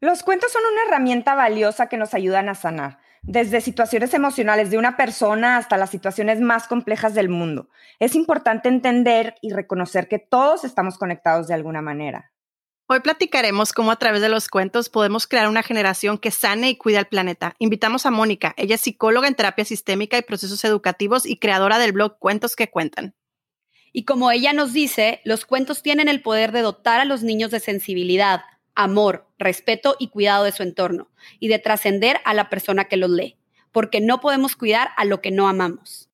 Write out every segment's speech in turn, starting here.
Los cuentos son una herramienta valiosa que nos ayudan a sanar, desde situaciones emocionales de una persona hasta las situaciones más complejas del mundo. Es importante entender y reconocer que todos estamos conectados de alguna manera. Hoy platicaremos cómo a través de los cuentos podemos crear una generación que sane y cuida al planeta. Invitamos a Mónica, ella es psicóloga en terapia sistémica y procesos educativos y creadora del blog Cuentos que Cuentan. Y como ella nos dice, los cuentos tienen el poder de dotar a los niños de sensibilidad, amor, respeto y cuidado de su entorno, y de trascender a la persona que los lee, porque no podemos cuidar a lo que no amamos.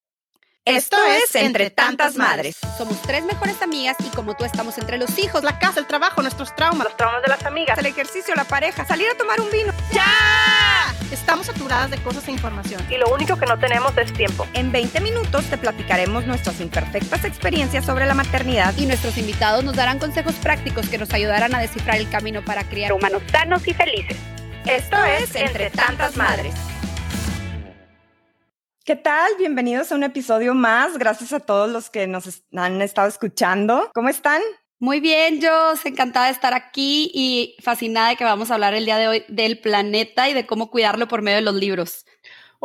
Esto es Entre Tantas Madres. Somos tres mejores amigas y como tú estamos entre los hijos, La casa, el trabajo, nuestros traumas, los traumas de las amigas, el ejercicio, la pareja, salir a tomar un vino. ¡Ya! Estamos saturadas de cosas e información. Y lo único que no tenemos es tiempo. En 20 minutos te platicaremos nuestras imperfectas experiencias sobre la maternidad y nuestros invitados nos darán consejos prácticos que nos ayudarán a descifrar el camino para criar humanos sanos y felices. Esto es Entre Tantas Madres. ¿Qué tal? Bienvenidos a un episodio más. Gracias a todos los que nos han estado escuchando. ¿Cómo están? Muy bien, yo encantada de estar aquí y fascinada de que vamos a hablar el día de hoy del planeta y de cómo cuidarlo por medio de los libros.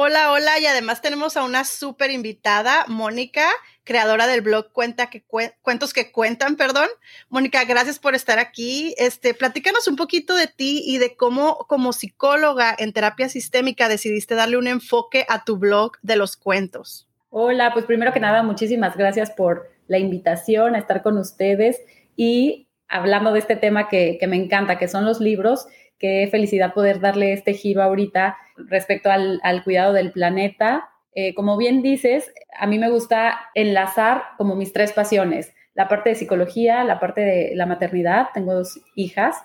Hola, hola, y además tenemos a una súper invitada, Mónica, creadora del blog Cuentos que Cuentan, perdón. Mónica, gracias por estar aquí. Este, platícanos un poquito de ti y de cómo como psicóloga en terapia sistémica decidiste darle un enfoque a tu blog de los cuentos. Hola, pues primero que nada, muchísimas gracias por la invitación a estar con ustedes y hablando de este tema que, que me encanta, que son los libros qué felicidad poder darle este giro ahorita respecto al, cuidado del planeta. Eh, como bien dices, a mí me gusta enlazar como mis tres pasiones, la parte de psicología, la parte de la maternidad, tengo dos hijas,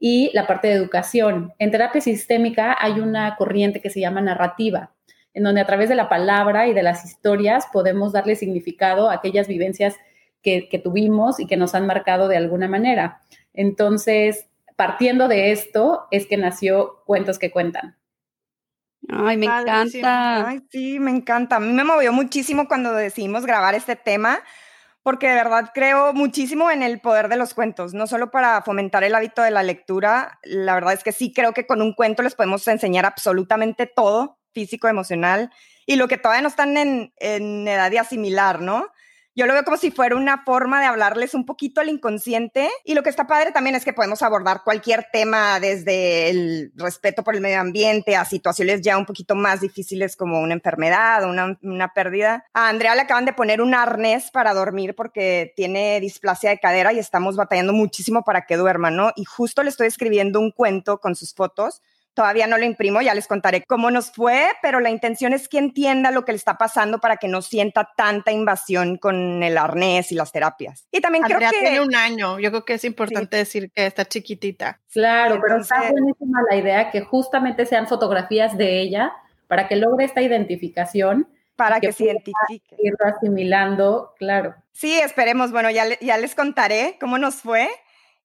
y la parte de educación. En terapia sistémica hay una corriente que se llama narrativa, en donde a través de la palabra y de las historias podemos darle significado a aquellas vivencias que, que tuvimos y que nos han marcado de alguna manera. Entonces, partiendo de esto es que nació Cuentos que Cuentan. Ay, me encanta. Ay, sí, me encanta. A mí me movió muchísimo cuando decidimos grabar este tema, porque de verdad creo muchísimo en el poder de los cuentos, no solo para fomentar el hábito de la lectura, la verdad es que sí creo que con un cuento les podemos enseñar absolutamente todo, físico, emocional, y lo que todavía no están en, en edad de asimilar, ¿no? Yo lo veo como si fuera una forma de hablarles un poquito al inconsciente y lo que está padre también es que podemos abordar cualquier tema desde el respeto por el medio ambiente a situaciones ya un poquito más difíciles como una enfermedad o una, una pérdida. A Andrea le acaban de poner un arnés para dormir porque tiene displasia de cadera y estamos batallando muchísimo para que duerma, ¿no? Y justo le estoy escribiendo un cuento con sus fotos Todavía no lo imprimo, ya les contaré cómo nos fue, pero la intención es que entienda lo que le está pasando para que no sienta tanta invasión con el arnés y las terapias. Y también creo que tiene un año. Yo creo que es importante decir que está chiquitita. Claro, pero está buenísima la idea que justamente sean fotografías de ella para que logre esta identificación para que, se identifique. Ir asimilando, claro. Sí, esperemos. Bueno, ya, ya les contaré cómo nos fue.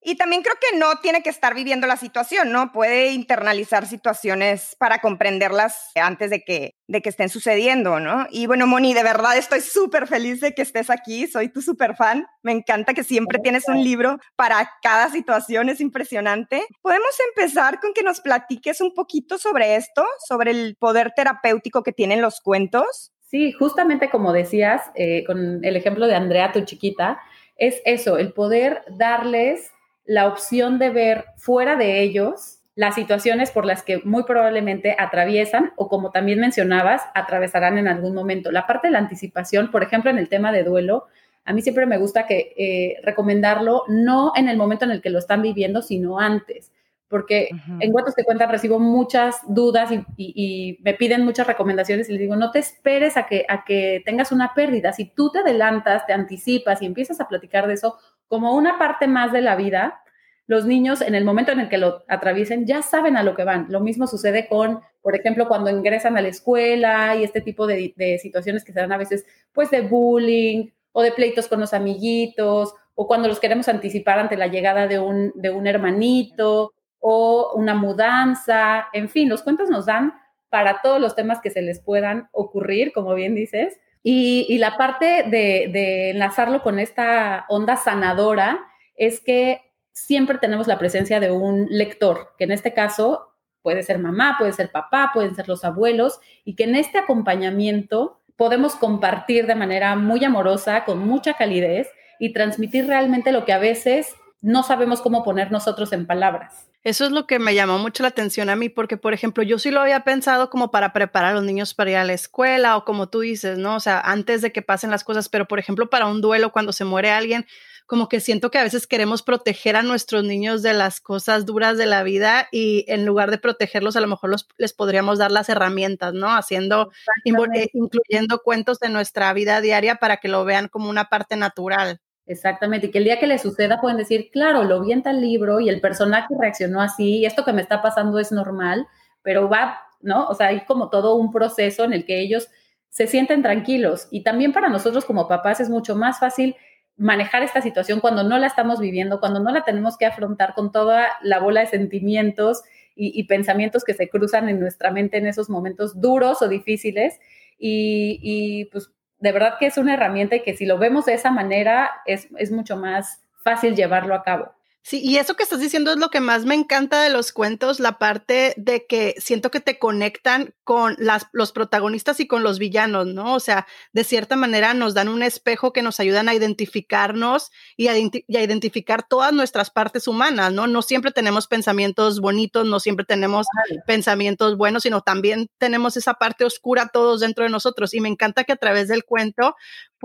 Y también creo que no tiene que estar viviendo la situación, ¿no? Puede internalizar situaciones para comprenderlas antes de que, de que estén sucediendo, ¿no? Y bueno, Moni, de verdad estoy súper feliz de que estés aquí, soy tu súper fan, me encanta que siempre tienes un libro para cada situación, es impresionante. Podemos empezar con que nos platiques un poquito sobre esto, sobre el poder terapéutico que tienen los cuentos. Sí, justamente como decías, eh, con el ejemplo de Andrea, tu chiquita, es eso, el poder darles la opción de ver fuera de ellos las situaciones por las que muy probablemente atraviesan o como también mencionabas, atravesarán en algún momento. La parte de la anticipación, por ejemplo, en el tema de duelo, a mí siempre me gusta que eh, recomendarlo no en el momento en el que lo están viviendo, sino antes, porque en Cuentos que Cuentan recibo muchas dudas y, me piden muchas recomendaciones y les digo, no te esperes a que, a que tengas una pérdida. Si tú te adelantas, te anticipas y empiezas a platicar de eso, como una parte más de la vida, los niños en el momento en el que lo atraviesen ya saben a lo que van. Lo mismo sucede con, por ejemplo, cuando ingresan a la escuela y este tipo de, situaciones que se dan a veces, pues de bullying o de pleitos con los amiguitos o cuando los queremos anticipar ante la llegada de un, de un hermanito o una mudanza. En fin, los cuentos nos dan para todos los temas que se les puedan ocurrir, como bien dices. Y, la parte de, de enlazarlo con esta onda sanadora es que siempre tenemos la presencia de un lector, que en este caso puede ser mamá, puede ser papá, pueden ser los abuelos, y que en este acompañamiento podemos compartir de manera muy amorosa, con mucha calidez, y transmitir realmente lo que a veces no sabemos cómo poner nosotros en palabras. Eso es lo que me llamó mucho la atención a mí, porque, por ejemplo, yo sí lo había pensado como para preparar a los niños para ir a la escuela o como tú dices, ¿no? O sea, antes de que pasen las cosas, pero, por ejemplo, para un duelo, cuando se muere alguien, como que siento que a veces queremos proteger a nuestros niños de las cosas duras de la vida y en lugar de protegerlos, a lo mejor les podríamos dar las herramientas, ¿no? Haciendo, eh, incluyendo cuentos de nuestra vida diaria para que lo vean como una parte natural. Exactamente, y que el día que le suceda pueden decir, claro, lo vi en tal libro y el personaje reaccionó así, y esto que me está pasando es normal, pero va, ¿no? O sea, hay como todo un proceso en el que ellos se sienten tranquilos. Y también para nosotros como papás es mucho más fácil manejar esta situación cuando no la estamos viviendo, cuando no la tenemos que afrontar con toda la bola de sentimientos y, pensamientos que se cruzan en nuestra mente en esos momentos duros o difíciles. Y, y pues de verdad que es una herramienta y que si lo vemos de esa manera es, es mucho más fácil llevarlo a cabo. Sí, y eso que estás diciendo es lo que más me encanta de los cuentos, la parte de que siento que te conectan con las, los protagonistas y con los villanos, ¿no? O sea, de cierta manera nos dan un espejo que nos ayudan a identificarnos y a, identificar todas nuestras partes humanas, ¿no? No siempre tenemos pensamientos bonitos, no siempre tenemos pensamientos buenos, sino también tenemos esa parte oscura todos dentro de nosotros. Y me encanta que a través del cuento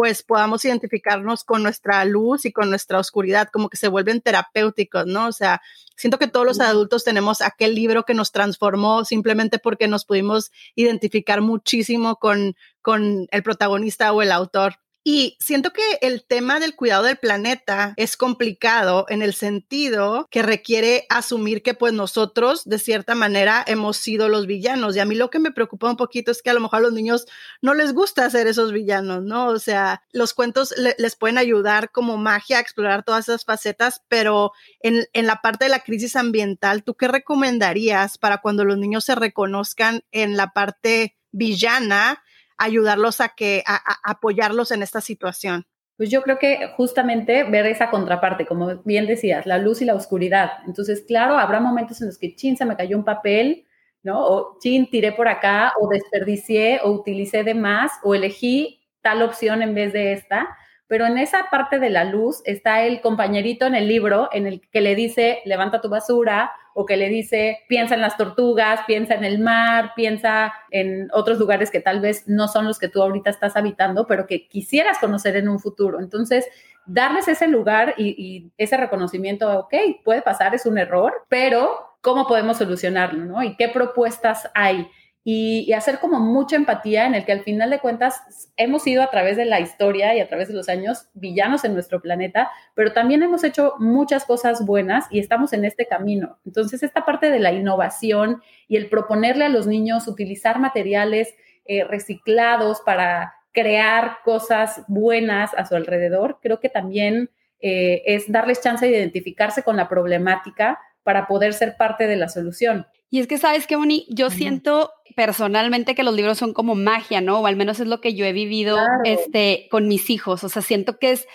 pues podamos identificarnos con nuestra luz y con nuestra oscuridad, como que se vuelven terapéuticos, ¿no? O sea, siento que todos los adultos tenemos aquel libro que nos transformó simplemente porque nos pudimos identificar muchísimo con, con el protagonista o el autor. Y siento que el tema del cuidado del planeta es complicado en el sentido que requiere asumir que pues nosotros de cierta manera hemos sido los villanos. Y a mí lo que me preocupa un poquito es que a lo mejor a los niños no les gusta ser esos villanos, ¿no? O sea, los cuentos les pueden ayudar como magia a explorar todas esas facetas, pero en, en la parte de la crisis ambiental, ¿tú qué recomendarías para cuando los niños se reconozcan en la parte villana? Ayudarlos a que, a, apoyarlos en esta situación? Pues yo creo que justamente ver esa contraparte, como bien decías, la luz y la oscuridad. Entonces, claro, habrá momentos en los que, chin, se me cayó un papel, ¿no? O chin, tiré por acá, o desperdicié, o utilicé de más, o elegí tal opción en vez de esta. Pero en esa parte de la luz está el compañerito en el libro en el que le dice, levanta tu basura, o que le dice, piensa en las tortugas, piensa en el mar, piensa en otros lugares que tal vez no son los que tú ahorita estás habitando, pero que quisieras conocer en un futuro. Entonces, darles ese lugar y, ese reconocimiento, ok, puede pasar, es un error, pero ¿cómo podemos solucionarlo? ¿no? ¿Y qué propuestas hay? Y, hacer como mucha empatía en el que al final de cuentas hemos sido a través de la historia y a través de los años villanos en nuestro planeta, pero también hemos hecho muchas cosas buenas y estamos en este camino. Entonces, esta parte de la innovación y el proponerle a los niños utilizar materiales eh, reciclados para crear cosas buenas a su alrededor, creo que también eh, es darles chance de identificarse con la problemática para poder ser parte de la solución. Y es que, ¿sabes qué, Moni? Yo siento personalmente que los libros son como magia, ¿no? O al menos es lo que yo he vivido este, con mis hijos. O sea, siento que es,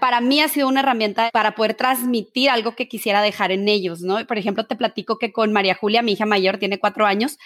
para mí ha sido una herramienta para poder transmitir algo que quisiera dejar en ellos, ¿no? Por ejemplo, te platico que con María Julia, mi hija mayor, tiene cuatro años,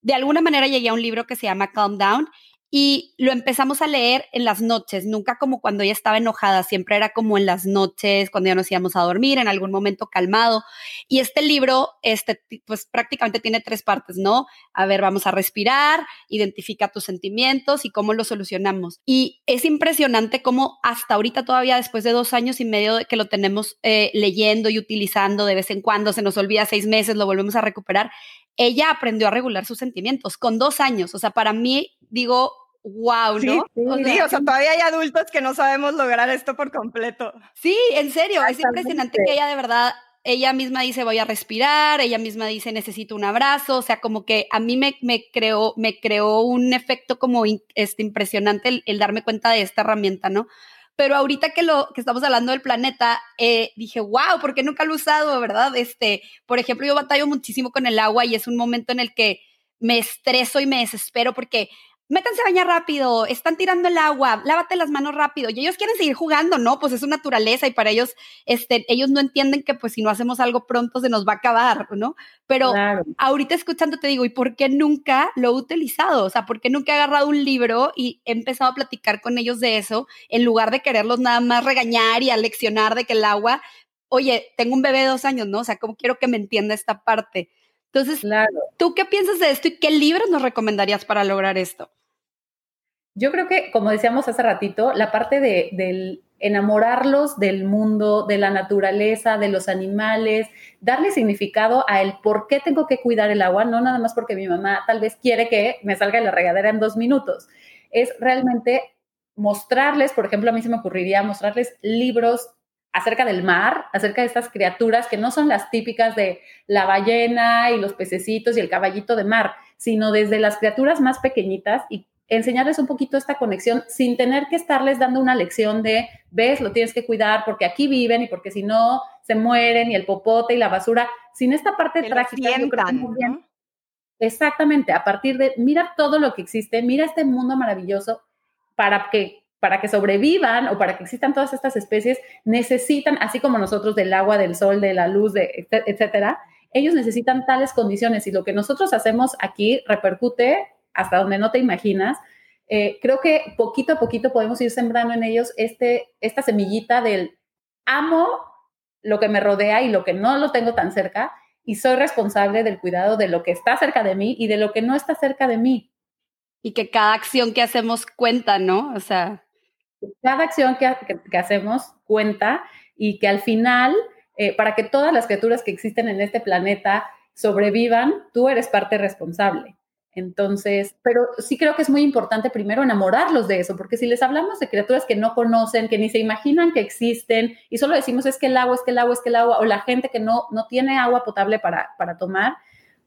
de alguna manera llegué a un libro que se llama Calm Down y lo empezamos a leer en las noches, nunca como cuando ella estaba enojada, siempre era como en las noches, cuando ya nos íbamos a dormir, en algún momento calmado. Y este libro, este, pues prácticamente tiene tres partes, ¿no? A ver, vamos a respirar, identifica tus sentimientos y cómo los solucionamos. Y es impresionante cómo hasta ahorita todavía, después de dos años y medio de que lo tenemos eh, leyendo y utilizando de vez en cuando, se nos olvida seis meses, lo volvemos a recuperar, ella aprendió a regular sus sentimientos con dos años. O sea, para mí, digo, wow, ¿no? Sí, o sea, todavía hay adultos que no sabemos lograr esto por completo. Sí, en serio, es impresionante que ella de verdad, ella misma dice voy a respirar, ella misma dice necesito un abrazo, o sea, como que a mí me, me creó, me creó un efecto como este, impresionante el, darme cuenta de esta herramienta, ¿no? Pero ahorita que lo que estamos hablando del planeta, eh, dije, wow, ¿por qué nunca lo he usado, verdad? Este, por ejemplo, yo batallo muchísimo con el agua y es un momento en el que me estreso y me desespero porque métanse a bañar rápido, están tirando el agua, lávate las manos rápido. Y ellos quieren seguir jugando, ¿no? Pues es su naturaleza y para ellos, este, ellos no entienden que pues si no hacemos algo pronto se nos va a acabar, ¿no? Pero ahorita escuchando te digo, ¿y por qué nunca lo he utilizado? O sea, ¿por qué nunca he agarrado un libro y he empezado a platicar con ellos de eso en lugar de quererlos nada más regañar y aleccionar de que el agua, oye, tengo un bebé de dos años, ¿no? O sea, ¿cómo quiero que me entienda esta parte? Entonces, ¿tú qué piensas de esto y qué libros nos recomendarías para lograr esto? Yo creo que, como decíamos hace ratito, la parte de, enamorarlos del mundo, de la naturaleza, de los animales, darle significado a el por qué tengo que cuidar el agua, no nada más porque mi mamá tal vez quiere que me salga de la regadera en dos minutos. Es realmente mostrarles, por ejemplo, a mí se me ocurriría mostrarles libros acerca del mar, acerca de estas criaturas que no son las típicas de la ballena y los pececitos y el caballito de mar, sino desde las criaturas más pequeñitas y enseñarles un poquito esta conexión sin tener que estarles dando una lección de, ves, lo tienes que cuidar porque aquí viven y porque si no se mueren y el popote y la basura, sin esta parte trágica. Exactamente, a partir de, mira todo lo que existe, mira este mundo maravilloso para que para que sobrevivan o para que existan todas estas especies, necesitan, así como nosotros del agua, del sol, de la luz, de, etcétera, ellos necesitan tales condiciones y lo que nosotros hacemos aquí repercute hasta donde no te imaginas. Eh, creo que poquito a poquito podemos ir sembrando en ellos este, esta semillita del amo lo que me rodea y lo que no lo tengo tan cerca y soy responsable del cuidado de lo que está cerca de mí y de lo que no está cerca de mí. Y que cada acción que hacemos cuenta, ¿no? O sea, cada acción que, hacemos cuenta y que al final, eh, para que todas las criaturas que existen en este planeta sobrevivan, tú eres parte responsable. Entonces, pero sí creo que es muy importante primero enamorarlos de eso, porque si les hablamos de criaturas que no conocen, que ni se imaginan que existen, y solo decimos es que el agua, es que el agua, es que el agua, o la gente que no, no tiene agua potable para, para tomar,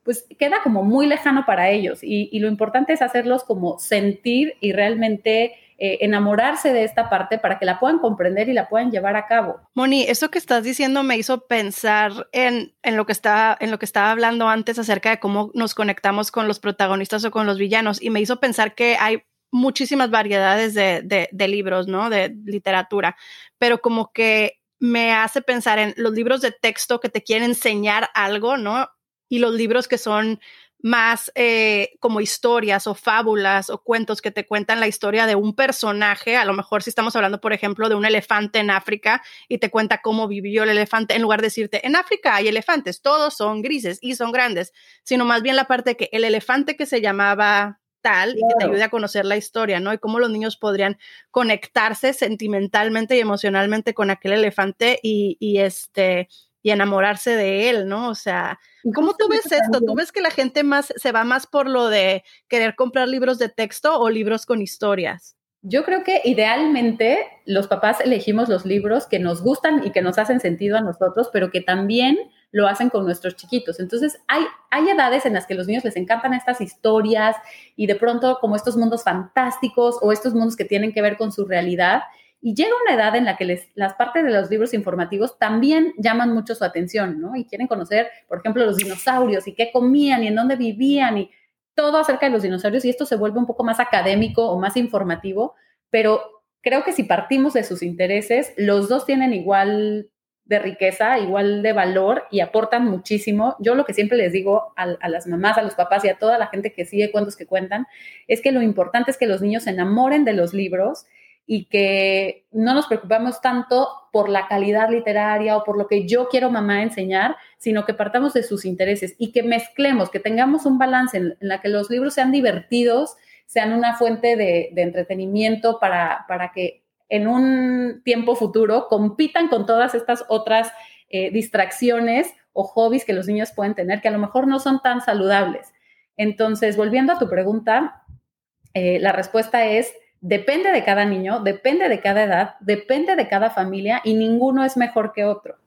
pues queda como muy lejano para ellos. Y, y lo importante es hacerlos como sentir y realmente eh, enamorarse de esta parte para que la puedan comprender y la puedan llevar a cabo. Moni, eso que estás diciendo me hizo pensar en, en, lo que estaba, en lo que estaba hablando antes acerca de cómo nos conectamos con los protagonistas o con los villanos y me hizo pensar que hay muchísimas variedades de, de, de libros, ¿no? De literatura, pero como que me hace pensar en los libros de texto que te quieren enseñar algo, ¿no? Y los libros que son más eh, como historias o fábulas o cuentos que te cuentan la historia de un personaje, a lo mejor si estamos hablando, por ejemplo, de un elefante en África y te cuenta cómo vivió el elefante, en lugar de decirte, en África hay elefantes, todos son grises y son grandes, sino más bien la parte de que el elefante que se llamaba tal y que te ayude a conocer la historia, ¿no? Y cómo los niños podrían conectarse sentimentalmente y emocionalmente con aquel elefante y, y este y enamorarse de él, ¿no? O sea, ¿cómo tú ves esto? ¿Tú ves que la gente más se va más por lo de querer comprar libros de texto o libros con historias? Yo creo que idealmente los papás elegimos los libros que nos gustan y que nos hacen sentido a nosotros, pero que también lo hacen con nuestros chiquitos. Entonces, hay, hay edades en las que los niños les encantan estas historias y de pronto como estos mundos fantásticos o estos mundos que tienen que ver con su realidad y llega una edad en la que les, las partes de los libros informativos también llaman mucho su atención, ¿no? Y quieren conocer, por ejemplo, los dinosaurios y qué comían y en dónde vivían y todo acerca de los dinosaurios y esto se vuelve un poco más académico o más informativo, pero creo que si partimos de sus intereses, los dos tienen igual de riqueza, igual de valor y aportan muchísimo. Yo lo que siempre les digo a, a, las mamás, a los papás y a toda la gente que sigue cuentos que cuentan, es que lo importante es que los niños se enamoren de los libros y que no nos preocupamos tanto por la calidad literaria o por lo que yo quiero mamá enseñar, sino que partamos de sus intereses y que mezclemos, que tengamos un balance en, la que los libros sean divertidos, sean una fuente de, entretenimiento para, para, que en un tiempo futuro compitan con todas estas otras eh, distracciones o hobbies que los niños pueden tener, que a lo mejor no son tan saludables. Entonces, volviendo a tu pregunta, eh, la respuesta es Depende de cada niño, depende de cada edad, depende de cada familia y ninguno es mejor que otro.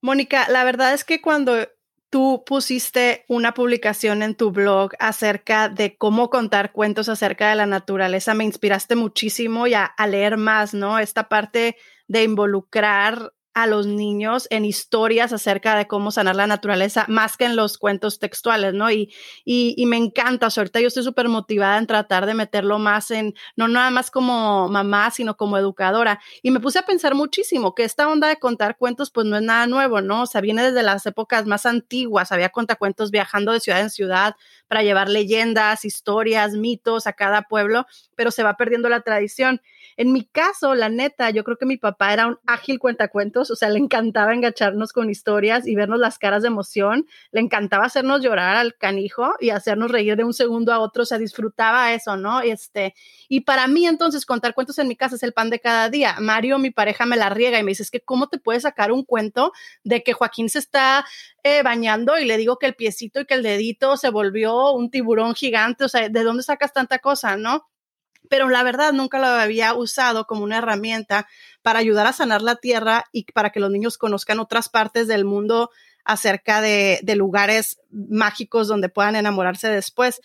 Mónica, la verdad es que cuando tú pusiste una publicación en tu blog acerca de cómo contar cuentos acerca de la naturaleza, me inspiraste muchísimo y a, leer más, ¿no? Esta parte de involucrar a los niños en historias acerca de cómo sanar la naturaleza, más que en los cuentos textuales, ¿no? Y, y, me encanta, ahorita yo estoy súper motivada en tratar de meterlo más en, no nada más como mamá, sino como educadora. Y me puse a pensar muchísimo que esta onda de contar cuentos, pues no es nada nuevo, ¿no? O sea, viene desde las épocas más antiguas, había contacuentos viajando de ciudad en ciudad para llevar leyendas, historias, mitos a cada pueblo, pero se va perdiendo la tradición. En mi caso, la neta, yo creo que mi papá era un ágil cuentacuentos, o sea, le encantaba engacharnos con historias y vernos las caras de emoción, le encantaba hacernos llorar al canijo y hacernos reír de un segundo a otro, o sea, disfrutaba eso, ¿no? Este, y para mí entonces contar cuentos en mi casa es el pan de cada día. Mario, mi pareja, me la riega y me dice, es que ¿cómo te puedes sacar un cuento de que Joaquín se está eh, bañando y le digo que el piecito y que el dedito se volvió un tiburón gigante? O sea, ¿de dónde sacas tanta cosa, no? Pero la verdad nunca lo había usado como una herramienta para ayudar a sanar la tierra y para que los niños conozcan otras partes del mundo acerca de, lugares mágicos donde puedan enamorarse después.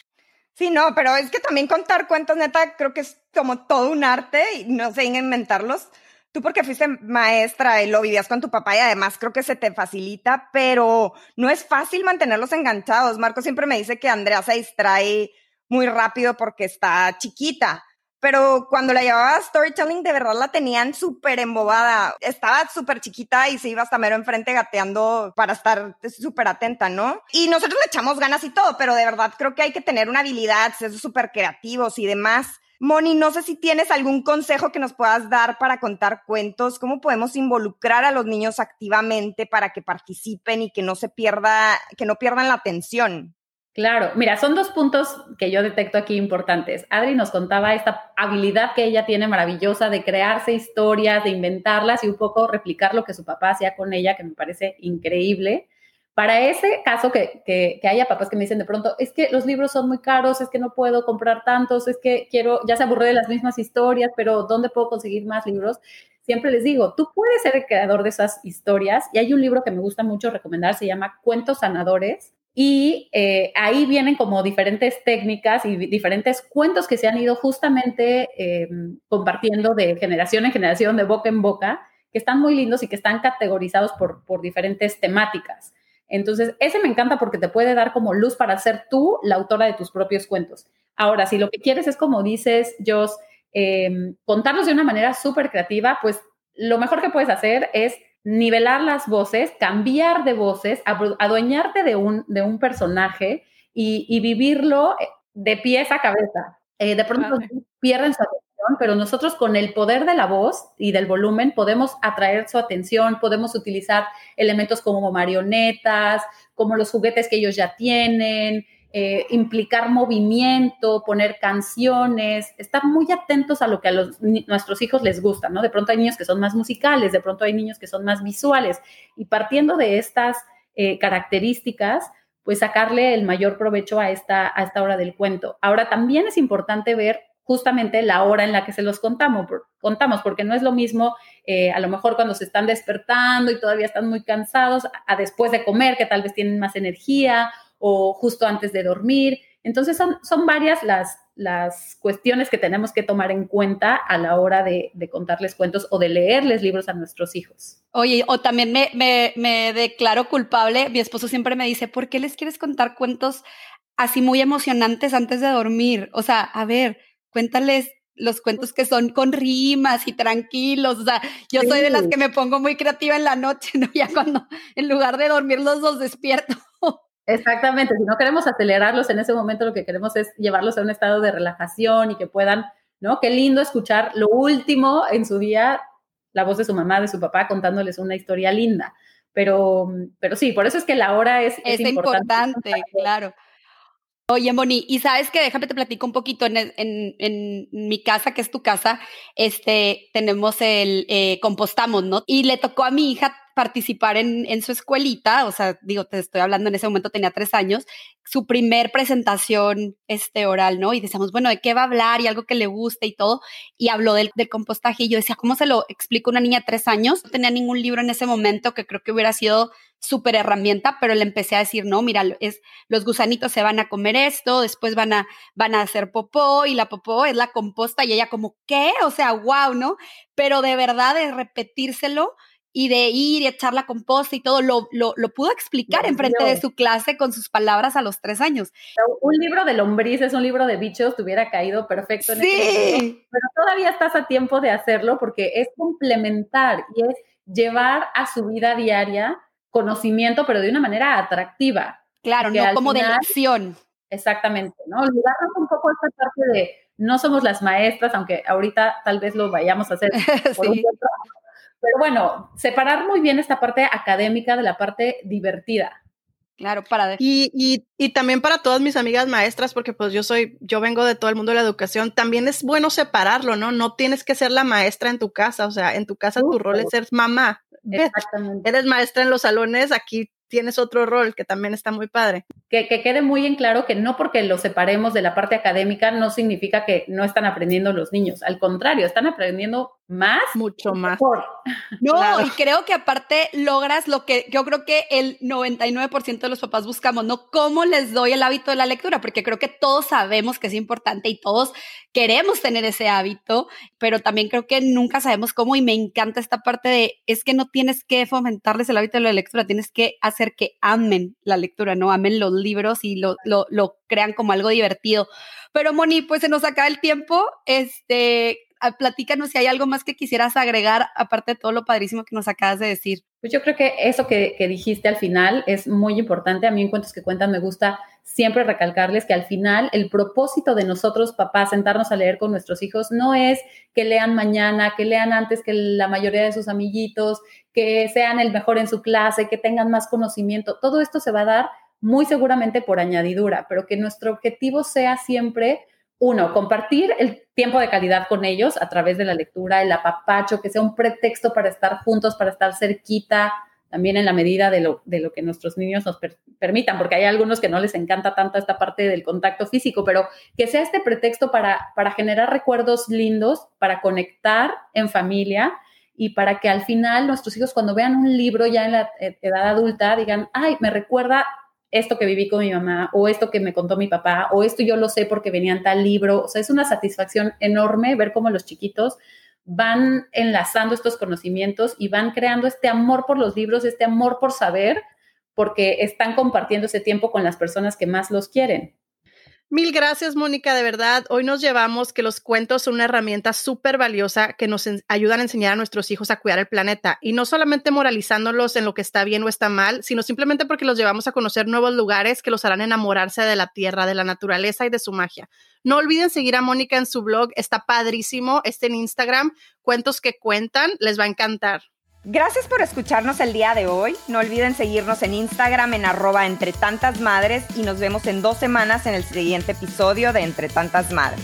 Sí, no, pero es que también contar cuentos, neta, creo que es como todo un arte y no sé inventarlos. Tú porque fuiste maestra y lo vivías con tu papá y además creo que se te facilita, pero no es fácil mantenerlos enganchados. Marco siempre me dice que Andrea se distrae muy rápido porque está chiquita pero cuando la llevaba a storytelling, de verdad la tenían súper embobada. Estaba súper chiquita y se iba hasta mero enfrente gateando para estar súper atenta, ¿no? Y nosotros le echamos ganas y todo, pero de verdad creo que hay que tener una habilidad, ser súper creativos y demás. Moni, no sé si tienes algún consejo que nos puedas dar para contar cuentos, cómo podemos involucrar a los niños activamente para que participen y que no se pierda, que no pierdan la atención. Claro, mira, son dos puntos que yo detecto aquí importantes. Adri nos contaba esta habilidad que ella tiene maravillosa de crearse historias, de inventarlas y un poco replicar lo que su papá hacía con ella, que me parece increíble. Para ese caso que, que, haya papás que me dicen de pronto, es que los libros son muy caros, es que no puedo comprar tantos, es que quiero, ya se aburre de las mismas historias, pero ¿dónde puedo conseguir más libros? Siempre les digo, tú puedes ser el creador de esas historias y hay un libro que me gusta mucho recomendar, se llama Cuentos Sanadores y eh, ahí vienen como diferentes técnicas y diferentes cuentos que se han ido justamente em, compartiendo de generación en generación, de boca en boca, que están muy lindos y que están categorizados por, por diferentes temáticas. Entonces, ese me encanta porque te puede dar como luz para ser tú la autora de tus propios cuentos. Ahora, si lo que quieres es, como dices, Jos, em, contarlos de una manera súper creativa, pues lo mejor que puedes hacer es nivelar las voces, cambiar de voces, adueñarte de un, de un personaje y, vivirlo eh, de pies a cabeza. Eh, de pronto pierden su atención, pero nosotros con el poder de la voz y del volumen podemos atraer su atención, podemos utilizar elementos como marionetas, como los juguetes que ellos ya tienen, eh, implicar movimiento, poner canciones, estar muy atentos a lo que a los, nuestros hijos les gusta, ¿no? De pronto hay niños que son más musicales, de pronto hay niños que son más visuales, y partiendo de estas eh, características, pues sacarle el mayor provecho a esta, a esta hora del cuento. Ahora, también es importante ver justamente la hora en la que se los contamos, contamos porque no es lo mismo eh, a lo mejor cuando se están despertando y todavía están muy cansados, a después de comer, que tal vez tienen más energía, o justo antes de dormir. Entonces son, son varias las, las cuestiones que tenemos que tomar en cuenta a la hora de, contarles cuentos o de leerles libros a nuestros hijos. Oye, o también me, me, me declaro culpable. Mi esposo siempre me dice, ¿por qué les quieres contar cuentos así muy emocionantes antes de dormir? O sea, a ver, cuéntales los cuentos que son con rimas y tranquilos. O sea, yo soy de las que me pongo muy creativa en la noche, ¿no? Ya cuando en lugar de dormir los dos despierto. Exactamente, si no queremos acelerarlos en ese momento, lo que queremos es llevarlos a un estado de relajación y que puedan, ¿no? Qué lindo escuchar lo último en su día, la voz de su mamá, de su papá, contándoles una historia linda. Pero, pero sí, por eso es que la hora es, es, importante. claro. Oye, Moni, y sabes que déjame te platico un poquito. En, en, en, mi casa, que es tu casa, este, tenemos el, eh, compostamos, ¿no? Y le tocó a mi hija participar en, en, su escuelita, o sea, digo, te estoy hablando, en ese momento tenía tres años, su primer presentación este, oral, ¿no? Y decíamos, bueno, ¿de qué va a hablar? Y algo que le guste y todo. Y habló del, compostaje y yo decía, ¿cómo se lo explico a una niña de tres años? No tenía ningún libro en ese momento que creo que hubiera sido súper herramienta, pero le empecé a decir, no, mira, es, los gusanitos se van a comer esto, después van a, van a hacer popó y la popó es la composta y ella como, ¿qué? O sea, wow, ¿no? Pero de verdad de repetírselo y de ir y echar la composta y todo, lo, lo, pudo explicar en frente de su clase con sus palabras a los tres años. Un libro de lombrices, un libro de bichos, te hubiera caído perfecto en sí. pero todavía estás a tiempo de hacerlo porque es complementar y es llevar a su vida diaria conocimiento, pero de una manera atractiva. Claro, no como de lección. Exactamente, ¿no? Olvidarnos un poco esta parte de no somos las maestras, aunque ahorita tal vez lo vayamos a hacer por un tiempo, pero bueno, separar muy bien esta parte académica de la parte divertida. Claro, para... Y, y, y, también para todas mis amigas maestras, porque pues yo soy, yo vengo de todo el mundo de la educación, también es bueno separarlo, ¿no? No tienes que ser la maestra en tu casa, o sea, en tu casa tu rol es ser mamá. Exactamente. Eres maestra en los salones, aquí tienes otro rol que también está muy padre. Que, quede muy en claro que no porque los separemos de la parte académica no significa que no están aprendiendo los niños. Al contrario, están aprendiendo más. Mucho más. No, y creo que aparte logras lo que yo creo que el 99% de los papás buscamos, ¿no? ¿Cómo les doy el hábito de la lectura? Porque creo que todos sabemos que es importante y todos queremos tener ese hábito, pero también creo que nunca sabemos cómo y me encanta esta parte de, es que no tienes que fomentarles el hábito de la lectura, tienes que hacer que amen la lectura, ¿no? Amen los libros y lo, lo, lo crean como algo divertido. Pero Moni, pues se nos acaba el tiempo. Este, platícanos si hay algo más que quisieras agregar, aparte de todo lo padrísimo que nos acabas de decir. Pues yo creo que eso que, dijiste al final es muy importante. A mí en Cuentos que Cuentan me gusta siempre recalcarles que al final el propósito de nosotros, papás, sentarnos a leer con nuestros hijos no es que lean mañana, que lean antes que la mayoría de sus amiguitos, que sean el mejor en su clase, que tengan más conocimiento. Todo esto se va a dar muy seguramente por añadidura, pero que nuestro objetivo sea siempre uno, compartir el tiempo de calidad con ellos a través de la lectura, el apapacho, que sea un pretexto para estar juntos, para estar cerquita, también en la medida de lo, de lo que nuestros niños nos permitan, porque hay algunos que no les encanta tanto esta parte del contacto físico, pero que sea este pretexto para, para generar recuerdos lindos, para conectar en familia y para que al final nuestros hijos cuando vean un libro ya en la e-, edad adulta digan, ay, me recuerda esto que viví con mi mamá o esto que me contó mi papá o esto yo lo sé porque venía en tal libro. O sea, es una satisfacción enorme ver cómo los chiquitos van enlazando estos conocimientos y van creando este amor por los libros, este amor por saber, porque están compartiendo ese tiempo con las personas que más los quieren. Mil gracias, Mónica, de verdad. Hoy nos llevamos que los cuentos son una herramienta súper valiosa que nos ayudan a enseñar a nuestros hijos a cuidar el planeta y no solamente moralizándolos en lo que está bien o está mal, sino simplemente porque los llevamos a conocer nuevos lugares que los harán enamorarse de la tierra, de la naturaleza y de su magia. No olviden seguir a Mónica en su blog, está padrísimo, está en Instagram, cuentos que cuentan, les va a encantar. Gracias por escucharnos el día de hoy. No olviden seguirnos en Instagram en arroba entre tantas madres y nos vemos en dos semanas en el siguiente episodio de Entre tantas madres.